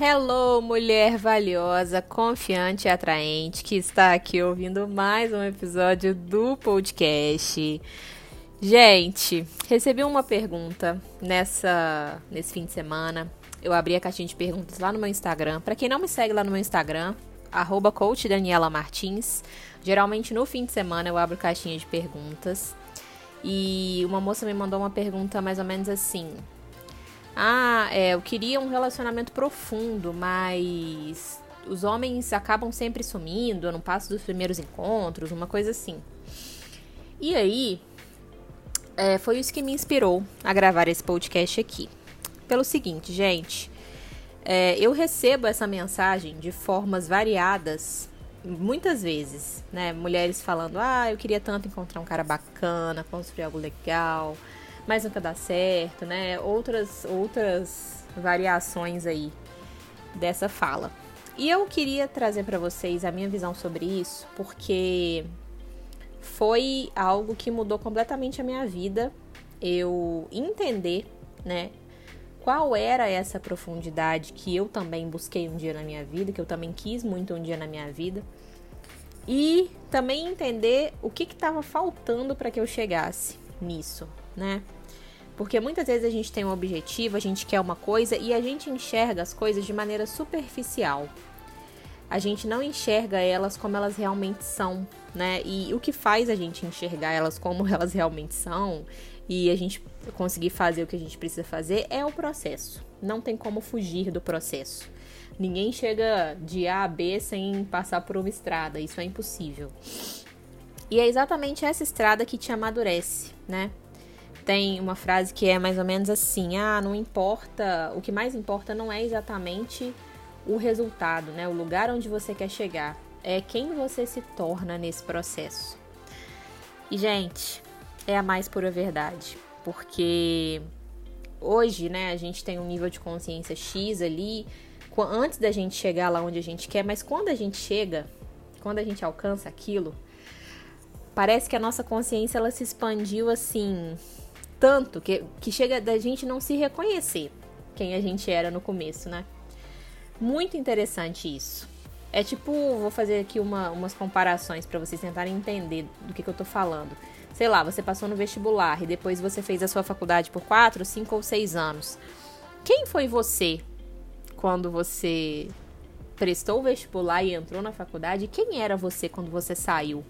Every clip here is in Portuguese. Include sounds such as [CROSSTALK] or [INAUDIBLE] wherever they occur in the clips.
Hello, mulher valiosa, confiante e atraente que está aqui ouvindo mais um episódio do podcast. Gente, recebi uma pergunta nessa nesse fim de semana. Eu abri a caixinha de perguntas lá no meu Instagram. Para quem não me segue lá no meu Instagram, arroba. Geralmente no fim de semana eu abro caixinha de perguntas. E uma moça me mandou uma pergunta mais ou menos assim: ah, é, eu queria um relacionamento profundo, mas os homens acabam sempre sumindo, eu não passo dos primeiros encontros, uma coisa assim. E aí, é, foi isso que me inspirou a gravar esse podcast aqui. Pelo seguinte, gente, é, eu recebo essa mensagem de formas variadas, muitas vezes, né? Mulheres falando, ah, eu queria tanto encontrar um cara bacana, construir algo legal mas nunca dá certo, né? Outras, outras variações aí dessa fala. E eu queria trazer para vocês a minha visão sobre isso, porque foi algo que mudou completamente a minha vida. Eu entender, né, qual era essa profundidade que eu também busquei um dia na minha vida, que eu também quis muito um dia na minha vida. E também entender o que estava faltando para que eu chegasse nisso, né? Porque muitas vezes a gente tem um objetivo, a gente quer uma coisa e a gente enxerga as coisas de maneira superficial. A gente não enxerga elas como elas realmente são, né? E o que faz a gente enxergar elas como [LAUGHS] elas realmente são e a gente conseguir fazer o que a gente precisa fazer é o processo. Não tem como fugir do processo. Ninguém chega de A a B sem passar por uma estrada, isso é impossível. E é exatamente essa estrada que te amadurece, né? tem uma frase que é mais ou menos assim: ah, não importa, o que mais importa não é exatamente o resultado, né? O lugar onde você quer chegar, é quem você se torna nesse processo. E, gente, é a mais pura verdade, porque hoje, né, a gente tem um nível de consciência X ali, antes da gente chegar lá onde a gente quer, mas quando a gente chega, quando a gente alcança aquilo, parece que a nossa consciência ela se expandiu assim tanto que, que chega da gente não se reconhecer quem a gente era no começo, né? Muito interessante isso. É tipo, vou fazer aqui uma, umas comparações para vocês tentarem entender do que, que eu tô falando. Sei lá, você passou no vestibular e depois você fez a sua faculdade por 4, 5 ou 6 anos. Quem foi você quando você prestou o vestibular e entrou na faculdade? Quem era você quando você saiu?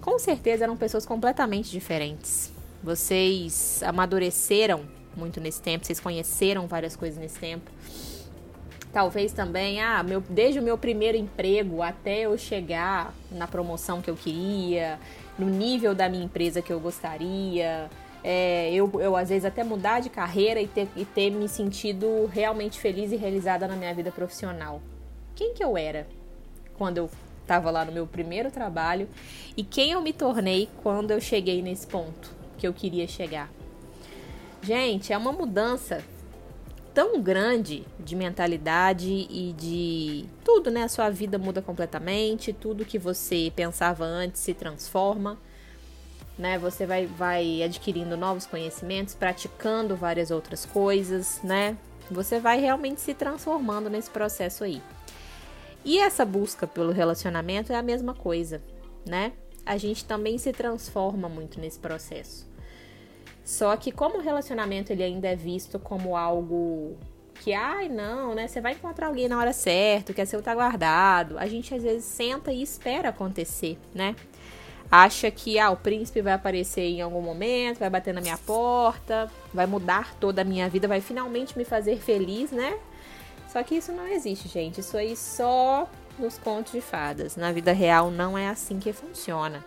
Com certeza eram pessoas completamente diferentes. Vocês amadureceram muito nesse tempo, vocês conheceram várias coisas nesse tempo. Talvez também, ah, meu, desde o meu primeiro emprego até eu chegar na promoção que eu queria, no nível da minha empresa que eu gostaria, é, eu, eu às vezes até mudar de carreira e ter, e ter me sentido realmente feliz e realizada na minha vida profissional. Quem que eu era quando eu estava lá no meu primeiro trabalho e quem eu me tornei quando eu cheguei nesse ponto? que eu queria chegar. Gente, é uma mudança tão grande de mentalidade e de tudo, né? A sua vida muda completamente, tudo que você pensava antes se transforma, né? Você vai, vai adquirindo novos conhecimentos, praticando várias outras coisas, né? Você vai realmente se transformando nesse processo aí. E essa busca pelo relacionamento é a mesma coisa, né? A gente também se transforma muito nesse processo. Só que como o relacionamento ele ainda é visto como algo que, ai, não, né? Você vai encontrar alguém na hora certa, que é seu tá guardado. A gente às vezes senta e espera acontecer, né? Acha que ah, o príncipe vai aparecer em algum momento, vai bater na minha porta, vai mudar toda a minha vida, vai finalmente me fazer feliz, né? Só que isso não existe, gente. Isso aí só nos contos de fadas. Na vida real não é assim que funciona.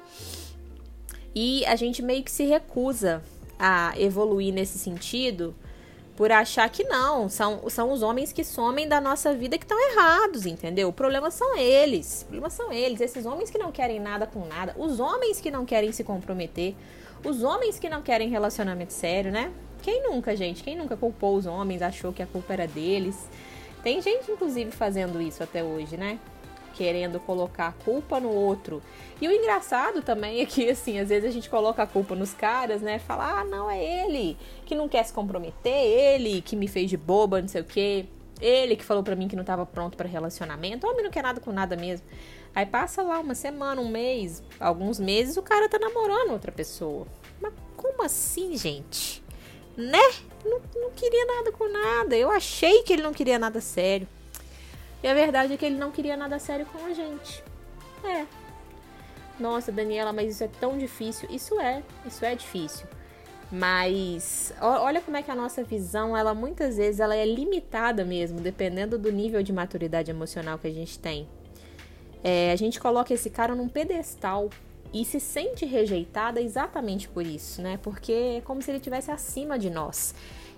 E a gente meio que se recusa a evoluir nesse sentido por achar que não, são, são os homens que somem da nossa vida que estão errados, entendeu? O problema são eles, o problema são eles, esses homens que não querem nada com nada, os homens que não querem se comprometer, os homens que não querem relacionamento sério, né? Quem nunca, gente? Quem nunca culpou os homens, achou que a culpa era deles? Tem gente, inclusive, fazendo isso até hoje, né? Querendo colocar a culpa no outro. E o engraçado também é que, assim, às vezes a gente coloca a culpa nos caras, né? Fala, ah, não, é ele que não quer se comprometer, ele que me fez de boba, não sei o quê. Ele que falou pra mim que não tava pronto para relacionamento. Homem não quer nada com nada mesmo. Aí passa lá uma semana, um mês, alguns meses, o cara tá namorando outra pessoa. Mas como assim, gente? Né? Não, não queria nada com nada. Eu achei que ele não queria nada sério. E a verdade é que ele não queria nada sério com a gente. É. Nossa, Daniela, mas isso é tão difícil. Isso é, isso é difícil. Mas olha como é que a nossa visão, ela muitas vezes ela é limitada mesmo, dependendo do nível de maturidade emocional que a gente tem. É, a gente coloca esse cara num pedestal e se sente rejeitada exatamente por isso, né? Porque é como se ele estivesse acima de nós.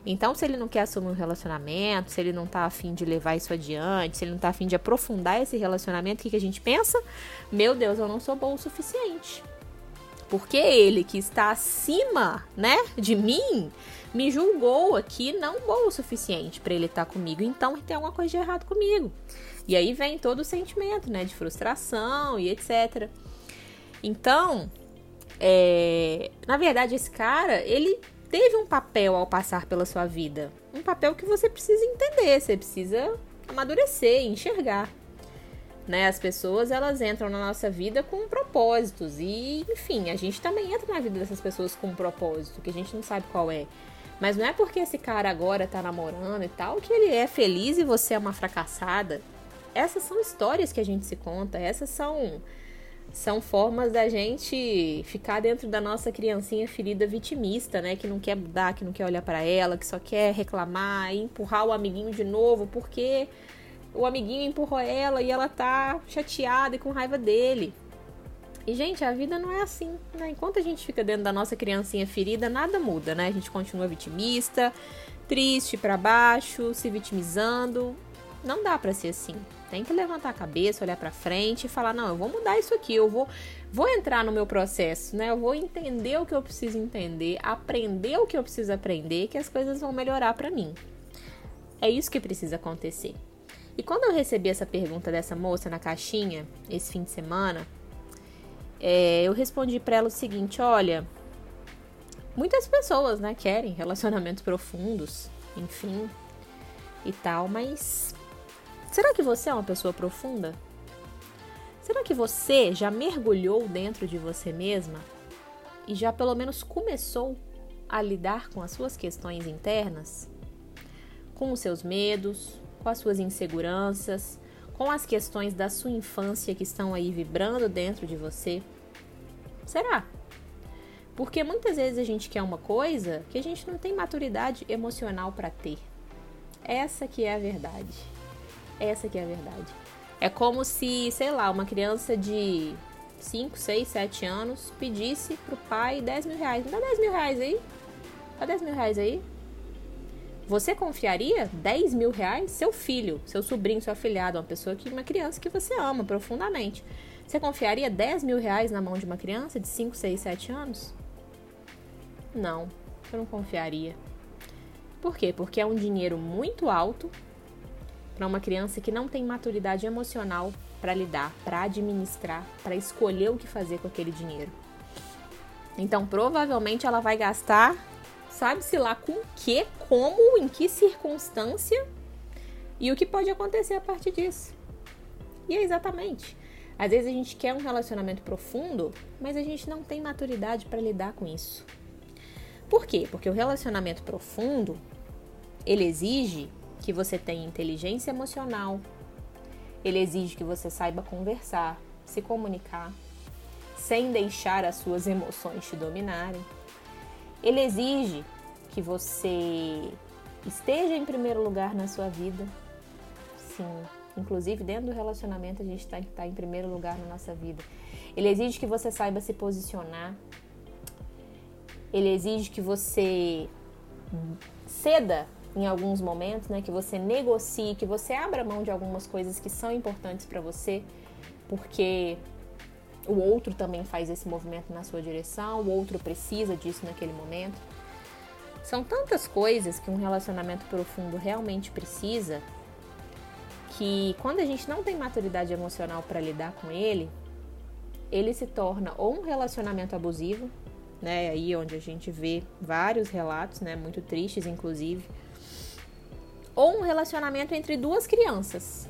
Então, se ele não quer assumir um relacionamento, se ele não tá afim de levar isso adiante, se ele não tá afim de aprofundar esse relacionamento, o que, que a gente pensa? Meu Deus, eu não sou bom o suficiente. Porque ele que está acima, né, de mim, me julgou aqui não bom o suficiente para ele estar tá comigo. Então tem alguma coisa de errado comigo. E aí vem todo o sentimento, né, de frustração e etc. Então, é, na verdade, esse cara, ele teve um papel ao passar pela sua vida. Um papel que você precisa entender, você precisa amadurecer, enxergar. Né? As pessoas, elas entram na nossa vida com propósitos e, enfim, a gente também entra na vida dessas pessoas com um propósito, que a gente não sabe qual é. Mas não é porque esse cara agora tá namorando e tal que ele é feliz e você é uma fracassada. Essas são histórias que a gente se conta, essas são são formas da gente ficar dentro da nossa criancinha ferida vitimista, né? Que não quer mudar, que não quer olhar para ela, que só quer reclamar e empurrar o amiguinho de novo porque o amiguinho empurrou ela e ela tá chateada e com raiva dele. E, gente, a vida não é assim, né? Enquanto a gente fica dentro da nossa criancinha ferida, nada muda, né? A gente continua vitimista, triste para baixo, se vitimizando. Não dá para ser assim tem que levantar a cabeça, olhar para frente e falar: não, eu vou mudar isso aqui, eu vou, vou entrar no meu processo, né? Eu vou entender o que eu preciso entender, aprender o que eu preciso aprender, que as coisas vão melhorar para mim. É isso que precisa acontecer. E quando eu recebi essa pergunta dessa moça na caixinha, esse fim de semana, é, eu respondi para ela o seguinte: olha, muitas pessoas, né, querem relacionamentos profundos, enfim, e tal, mas Será que você é uma pessoa profunda? Será que você já mergulhou dentro de você mesma e já pelo menos começou a lidar com as suas questões internas? Com os seus medos, com as suas inseguranças, com as questões da sua infância que estão aí vibrando dentro de você? Será? Porque muitas vezes a gente quer uma coisa que a gente não tem maturidade emocional para ter. Essa que é a verdade. Essa que é a verdade. É como se, sei lá, uma criança de 5, 6, 7 anos pedisse pro pai 10 mil reais. Me dá 10 mil reais aí. Dá 10 mil reais aí. Você confiaria 10 mil reais? Seu filho, seu sobrinho, seu afilhado, uma pessoa que, uma criança que você ama profundamente. Você confiaria 10 mil reais na mão de uma criança de 5, 6, 7 anos? Não, eu não confiaria. Por quê? Porque é um dinheiro muito alto para uma criança que não tem maturidade emocional para lidar, para administrar, para escolher o que fazer com aquele dinheiro. Então, provavelmente ela vai gastar, sabe-se lá com que, como, em que circunstância e o que pode acontecer a partir disso. E é exatamente. Às vezes a gente quer um relacionamento profundo, mas a gente não tem maturidade para lidar com isso. Por quê? Porque o relacionamento profundo, ele exige que você tenha inteligência emocional. Ele exige que você saiba conversar, se comunicar, sem deixar as suas emoções te dominarem. Ele exige que você esteja em primeiro lugar na sua vida. Sim, inclusive dentro do relacionamento a gente está tá em primeiro lugar na nossa vida. Ele exige que você saiba se posicionar. Ele exige que você ceda em alguns momentos, né, que você negocie, que você abra mão de algumas coisas que são importantes para você, porque o outro também faz esse movimento na sua direção, o outro precisa disso naquele momento. São tantas coisas que um relacionamento profundo realmente precisa que quando a gente não tem maturidade emocional para lidar com ele, ele se torna ou um relacionamento abusivo, né? Aí onde a gente vê vários relatos, né? Muito tristes, inclusive. Ou um relacionamento entre duas crianças,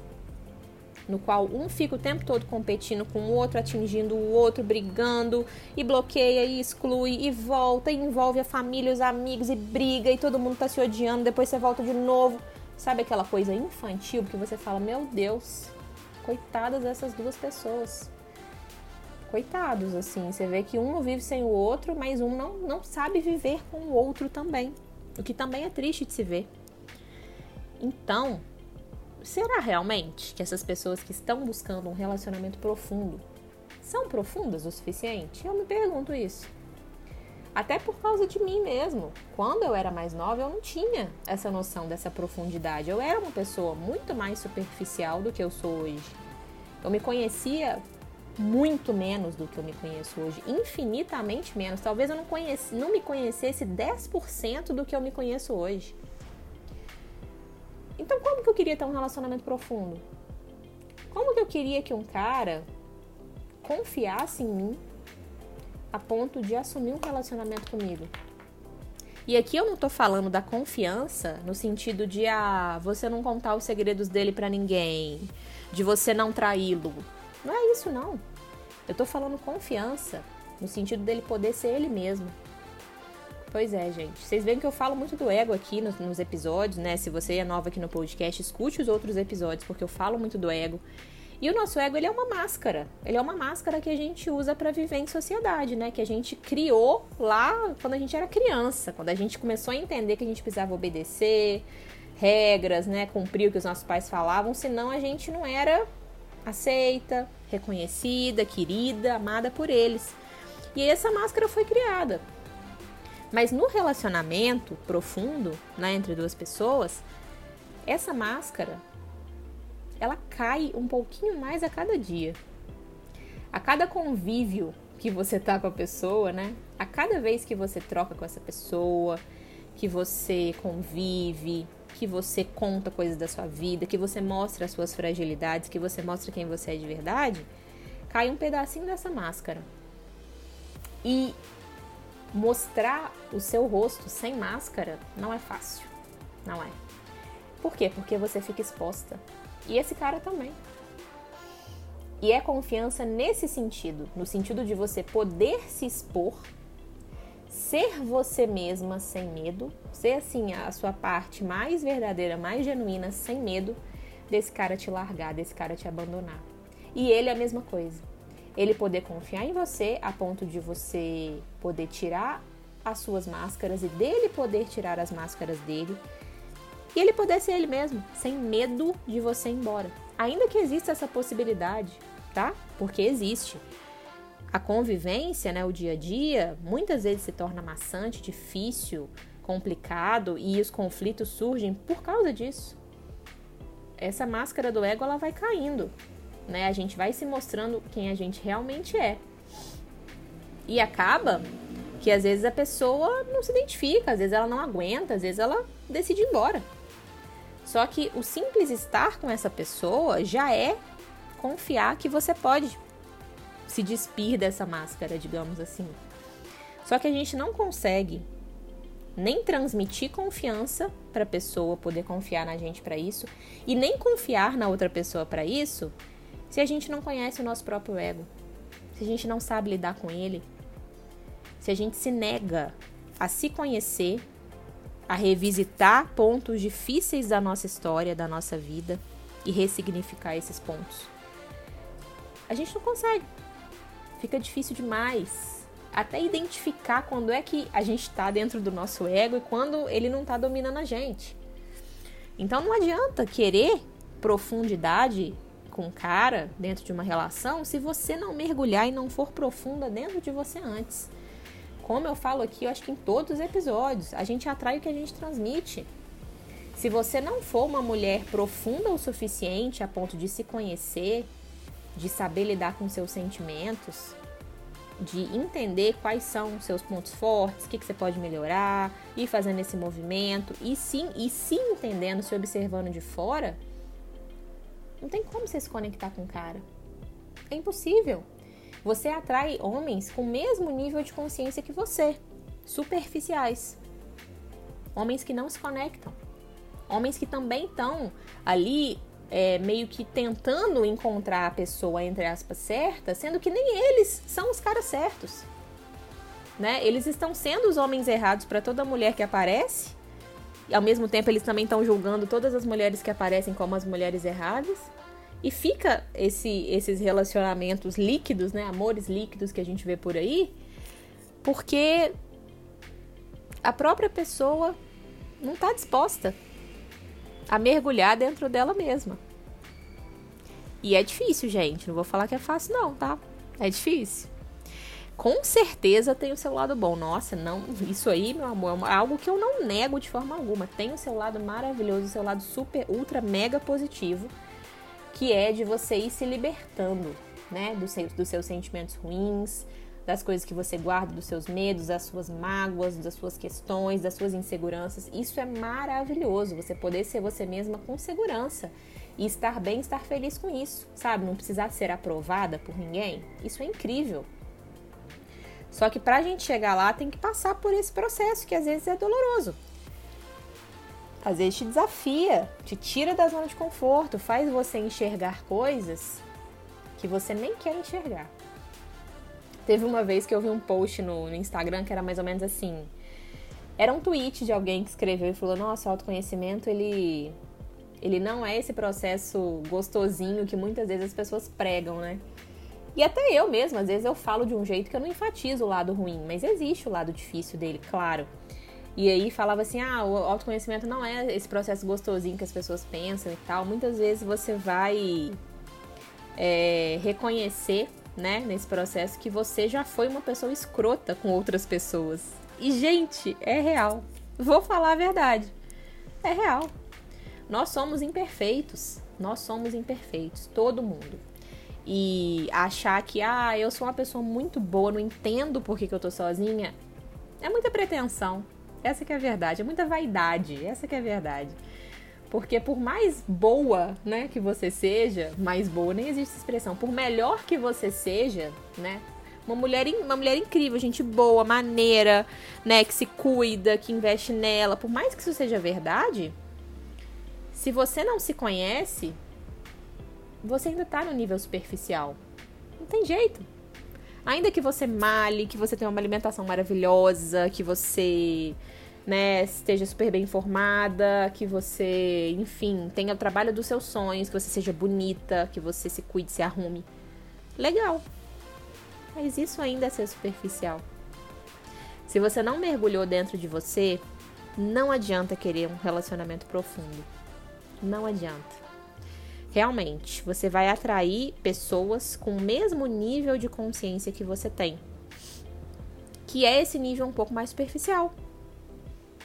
no qual um fica o tempo todo competindo com o outro, atingindo o outro, brigando, e bloqueia, e exclui, e volta, e envolve a família, os amigos, e briga, e todo mundo tá se odiando, depois você volta de novo. Sabe aquela coisa infantil que você fala, meu Deus, coitadas dessas duas pessoas. Coitados, assim, você vê que um vive sem o outro, mas um não, não sabe viver com o outro também. O que também é triste de se ver. Então, será realmente que essas pessoas que estão buscando um relacionamento profundo são profundas o suficiente? Eu me pergunto isso. Até por causa de mim mesmo. Quando eu era mais nova, eu não tinha essa noção dessa profundidade. Eu era uma pessoa muito mais superficial do que eu sou hoje. Eu me conhecia muito menos do que eu me conheço hoje, infinitamente menos. Talvez eu não, conheci, não me conhecesse 10% do que eu me conheço hoje. Então, como que eu queria ter um relacionamento profundo? Como que eu queria que um cara confiasse em mim a ponto de assumir um relacionamento comigo? E aqui eu não tô falando da confiança no sentido de ah, você não contar os segredos dele para ninguém, de você não traí-lo. Não é isso não. Eu tô falando confiança no sentido dele poder ser ele mesmo, Pois é, gente. Vocês veem que eu falo muito do ego aqui nos, nos, episódios, né? Se você é nova aqui no podcast, escute os outros episódios, porque eu falo muito do ego. E o nosso ego, ele é uma máscara. Ele é uma máscara que a gente usa para viver em sociedade, né? Que a gente criou lá quando a gente era criança, quando a gente começou a entender que a gente precisava obedecer regras, né? Cumprir o que os nossos pais falavam, senão a gente não era aceita, reconhecida, querida, amada por eles. E essa máscara foi criada. Mas no relacionamento profundo, né, entre duas pessoas, essa máscara ela cai um pouquinho mais a cada dia. A cada convívio que você tá com a pessoa, né? A cada vez que você troca com essa pessoa, que você convive, que você conta coisas da sua vida, que você mostra as suas fragilidades, que você mostra quem você é de verdade, cai um pedacinho dessa máscara. E mostrar o seu rosto sem máscara não é fácil. Não é. Por quê? Porque você fica exposta. E esse cara também. E é confiança nesse sentido, no sentido de você poder se expor, ser você mesma sem medo, ser assim a sua parte mais verdadeira, mais genuína, sem medo desse cara te largar, desse cara te abandonar. E ele é a mesma coisa ele poder confiar em você a ponto de você poder tirar as suas máscaras e dele poder tirar as máscaras dele e ele poder ser ele mesmo, sem medo de você ir embora. Ainda que exista essa possibilidade, tá? Porque existe. A convivência, né, o dia a dia, muitas vezes se torna maçante, difícil, complicado e os conflitos surgem por causa disso. Essa máscara do ego ela vai caindo né? A gente vai se mostrando quem a gente realmente é. E acaba que às vezes a pessoa não se identifica, às vezes ela não aguenta, às vezes ela decide ir embora. Só que o simples estar com essa pessoa já é confiar que você pode se despir dessa máscara, digamos assim. Só que a gente não consegue nem transmitir confiança para a pessoa poder confiar na gente para isso e nem confiar na outra pessoa para isso se a gente não conhece o nosso próprio ego, se a gente não sabe lidar com ele, se a gente se nega a se conhecer, a revisitar pontos difíceis da nossa história, da nossa vida e ressignificar esses pontos. A gente não consegue. Fica difícil demais. Até identificar quando é que a gente está dentro do nosso ego e quando ele não está dominando a gente. Então não adianta querer profundidade com um cara dentro de uma relação se você não mergulhar e não for profunda dentro de você antes. Como eu falo aqui, eu acho que em todos os episódios, a gente atrai o que a gente transmite. Se você não for uma mulher profunda o suficiente a ponto de se conhecer, de saber lidar com seus sentimentos, de entender quais são seus pontos fortes, o que, que você pode melhorar, ir fazendo esse movimento, e sim, e se entendendo, se observando de fora, Não tem como você se conectar com o cara. É impossível. Você atrai homens com o mesmo nível de consciência que você, superficiais. Homens que não se conectam. Homens que também estão ali é, meio que tentando encontrar a pessoa, entre aspas, certa, sendo que nem eles são os caras certos. Né? Eles estão sendo os homens errados para toda mulher que aparece, e ao mesmo tempo eles também estão julgando todas as mulheres que aparecem como as mulheres erradas. E fica esse, esses relacionamentos líquidos, né? Amores líquidos que a gente vê por aí, porque a própria pessoa não está disposta a mergulhar dentro dela mesma. E é difícil, gente. Não vou falar que é fácil, não, tá? É difícil. Com certeza tem o seu lado bom. Nossa, não, isso aí, meu amor, é algo que eu não nego de forma alguma. Tem o seu lado maravilhoso, o seu lado super, ultra, mega positivo, que é de você ir se libertando, né, dos seus, dos seus sentimentos ruins, das coisas que você guarda, dos seus medos, das suas mágoas, das suas questões, das suas inseguranças. Isso é maravilhoso, você poder ser você mesma com segurança e estar bem, estar feliz com isso, sabe? Não precisar ser aprovada por ninguém. Isso é incrível. Só que pra gente chegar lá tem que passar por esse processo que às vezes é doloroso. Às vezes te desafia, te tira da zona de conforto, faz você enxergar coisas que você nem quer enxergar. Teve uma vez que eu vi um post no, no Instagram que era mais ou menos assim. Era um tweet de alguém que escreveu e falou: Nossa, o autoconhecimento ele, ele não é esse processo gostosinho que muitas vezes as pessoas pregam, né? E até eu mesma, às vezes eu falo de um jeito que eu não enfatizo o lado ruim, mas existe o lado difícil dele, claro. E aí falava assim: ah, o autoconhecimento não é esse processo gostosinho que as pessoas pensam e tal. Muitas vezes você vai é, reconhecer né, nesse processo que você já foi uma pessoa escrota com outras pessoas. E, gente, é real. Vou falar a verdade. É real. Nós somos imperfeitos. Nós somos imperfeitos, todo mundo. E achar que, ah, eu sou uma pessoa muito boa, não entendo por que, que eu tô sozinha, é muita pretensão. Essa que é a verdade, é muita vaidade. Essa que é a verdade. Porque por mais boa, né, que você seja, mais boa nem existe expressão, por melhor que você seja, né, uma mulher, uma mulher incrível, gente boa, maneira, né, que se cuida, que investe nela, por mais que isso seja verdade, se você não se conhece, você ainda tá no nível superficial. Não tem jeito. Ainda que você male, que você tenha uma alimentação maravilhosa, que você né, esteja super bem informada, que você, enfim, tenha o trabalho dos seus sonhos, que você seja bonita, que você se cuide, se arrume. Legal. Mas isso ainda é ser superficial. Se você não mergulhou dentro de você, não adianta querer um relacionamento profundo. Não adianta. Realmente, você vai atrair pessoas com o mesmo nível de consciência que você tem. Que é esse nível um pouco mais superficial.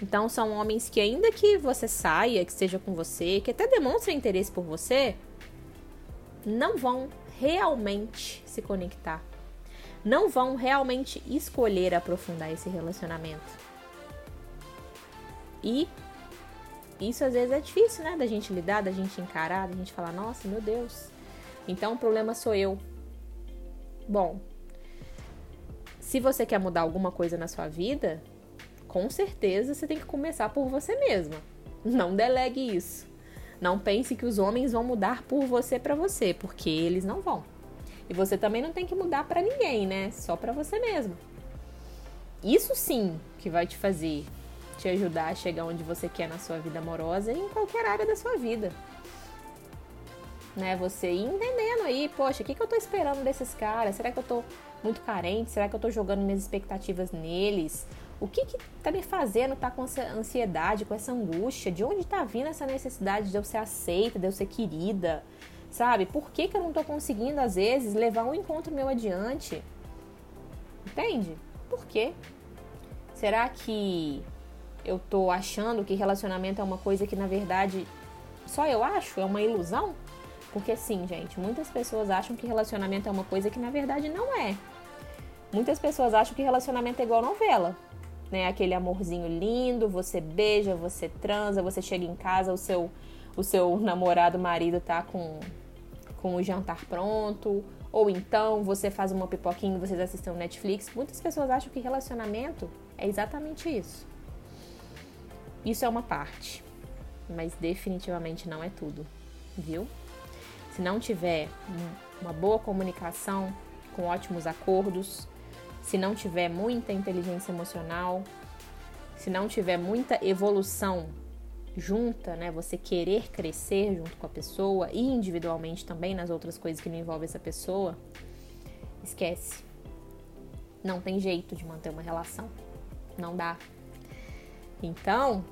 Então são homens que ainda que você saia, que esteja com você, que até demonstrem interesse por você, não vão realmente se conectar. Não vão realmente escolher aprofundar esse relacionamento. E isso às vezes é difícil, né? Da gente lidar, da gente encarar, da gente falar, nossa, meu Deus. Então o problema sou eu. Bom, se você quer mudar alguma coisa na sua vida, com certeza você tem que começar por você mesma. Não delegue isso. Não pense que os homens vão mudar por você para você, porque eles não vão. E você também não tem que mudar para ninguém, né? Só para você mesma. Isso sim que vai te fazer te ajudar a chegar onde você quer na sua vida amorosa e em qualquer área da sua vida. Né? Você ir entendendo aí, poxa, o que, que eu tô esperando desses caras? Será que eu tô muito carente? Será que eu tô jogando minhas expectativas neles? O que que tá me fazendo tá com essa ansiedade, com essa angústia? De onde tá vindo essa necessidade de eu ser aceita, de eu ser querida? Sabe? Por que, que eu não tô conseguindo, às vezes, levar um encontro meu adiante? Entende? Por quê? Será que eu tô achando que relacionamento é uma coisa que, na verdade, só eu acho? É uma ilusão? Porque sim, gente, muitas pessoas acham que relacionamento é uma coisa que, na verdade, não é. Muitas pessoas acham que relacionamento é igual novela né? Aquele amorzinho lindo, você beija, você transa, você chega em casa, o seu o seu namorado, marido tá com com o jantar pronto, ou então você faz uma pipoquinha vocês assistem um Netflix. Muitas pessoas acham que relacionamento é exatamente isso. Isso é uma parte, mas definitivamente não é tudo, viu? Se não tiver uma boa comunicação, com ótimos acordos, se não tiver muita inteligência emocional, se não tiver muita evolução junta, né, você querer crescer junto com a pessoa e individualmente também nas outras coisas que não envolvem essa pessoa, esquece. Não tem jeito de manter uma relação. Não dá. Então,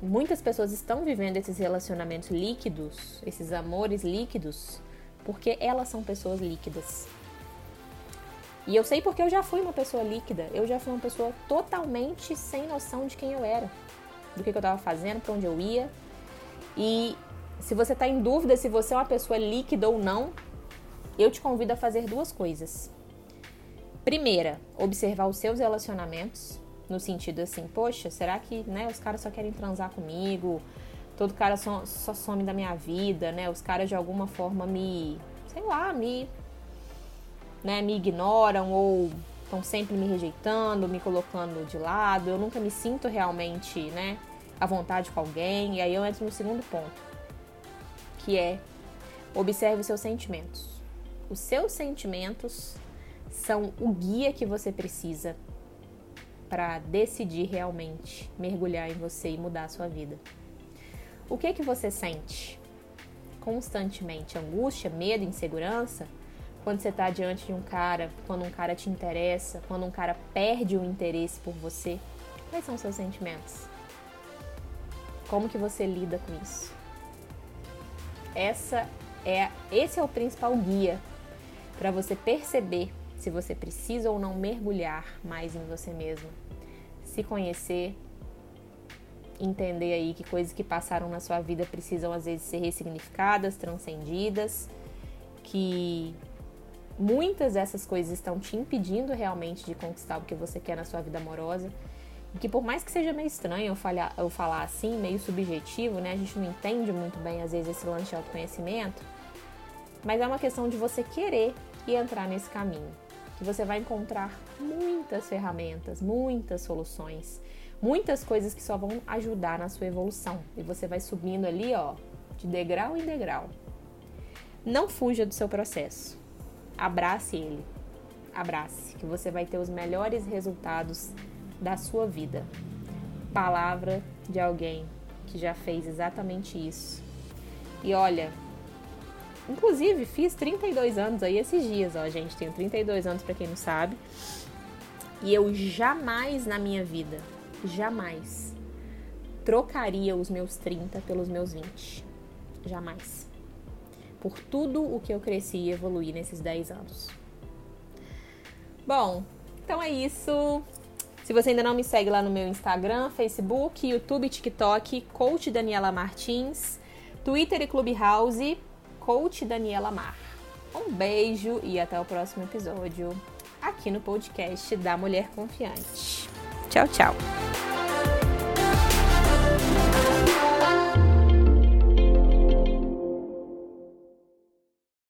muitas pessoas estão vivendo esses relacionamentos líquidos, esses amores líquidos, porque elas são pessoas líquidas. E eu sei porque eu já fui uma pessoa líquida, eu já fui uma pessoa totalmente sem noção de quem eu era, do que, eu estava fazendo, para onde eu ia. E se você está em dúvida se você é uma pessoa líquida ou não, eu te convido a fazer duas coisas. Primeira, observar os seus relacionamentos, no sentido assim, poxa, será que né, os caras só querem transar comigo? Todo cara só, só some da minha vida, né? Os caras de alguma forma me, sei lá, me né, me ignoram ou estão sempre me rejeitando, me colocando de lado, eu nunca me sinto realmente, né, à vontade com alguém. E aí eu entro no segundo ponto, que é observe os seus sentimentos. Os seus sentimentos são o guia que você precisa para decidir realmente mergulhar em você e mudar a sua vida. O que é que você sente? Constantemente angústia, medo, insegurança? quando você está diante de um cara, quando um cara te interessa, quando um cara perde o interesse por você, quais são os seus sentimentos? Como que você lida com isso? Essa é, esse é o principal guia para você perceber se você precisa ou não mergulhar mais em você mesmo, se conhecer, entender aí que coisas que passaram na sua vida precisam às vezes ser ressignificadas, transcendidas, que muitas dessas coisas estão te impedindo realmente de conquistar o que você quer na sua vida amorosa. E que por mais que seja meio estranho eu falar, eu falar assim, meio subjetivo, né? A gente não entende muito bem às vezes esse lance de autoconhecimento. Mas é uma questão de você querer e entrar nesse caminho. Que você vai encontrar muitas ferramentas, muitas soluções, muitas coisas que só vão ajudar na sua evolução. E você vai subindo ali, ó, de degrau em degrau. Não fuja do seu processo abrace ele. Abrace, que você vai ter os melhores resultados da sua vida. Palavra de alguém que já fez exatamente isso. E olha, inclusive fiz 32 anos aí esses dias, ó, gente, tenho 32 anos para quem não sabe. E eu jamais na minha vida, jamais trocaria os meus 30 pelos meus 20. Jamais por tudo o que eu cresci e evoluí nesses 10 anos. Bom, então é isso. Se você ainda não me segue lá no meu Instagram, Facebook, YouTube, TikTok, Coach Daniela Martins, Twitter e Clubhouse, Coach Daniela Mar. Um beijo e até o próximo episódio aqui no podcast da Mulher Confiante. Tchau, tchau.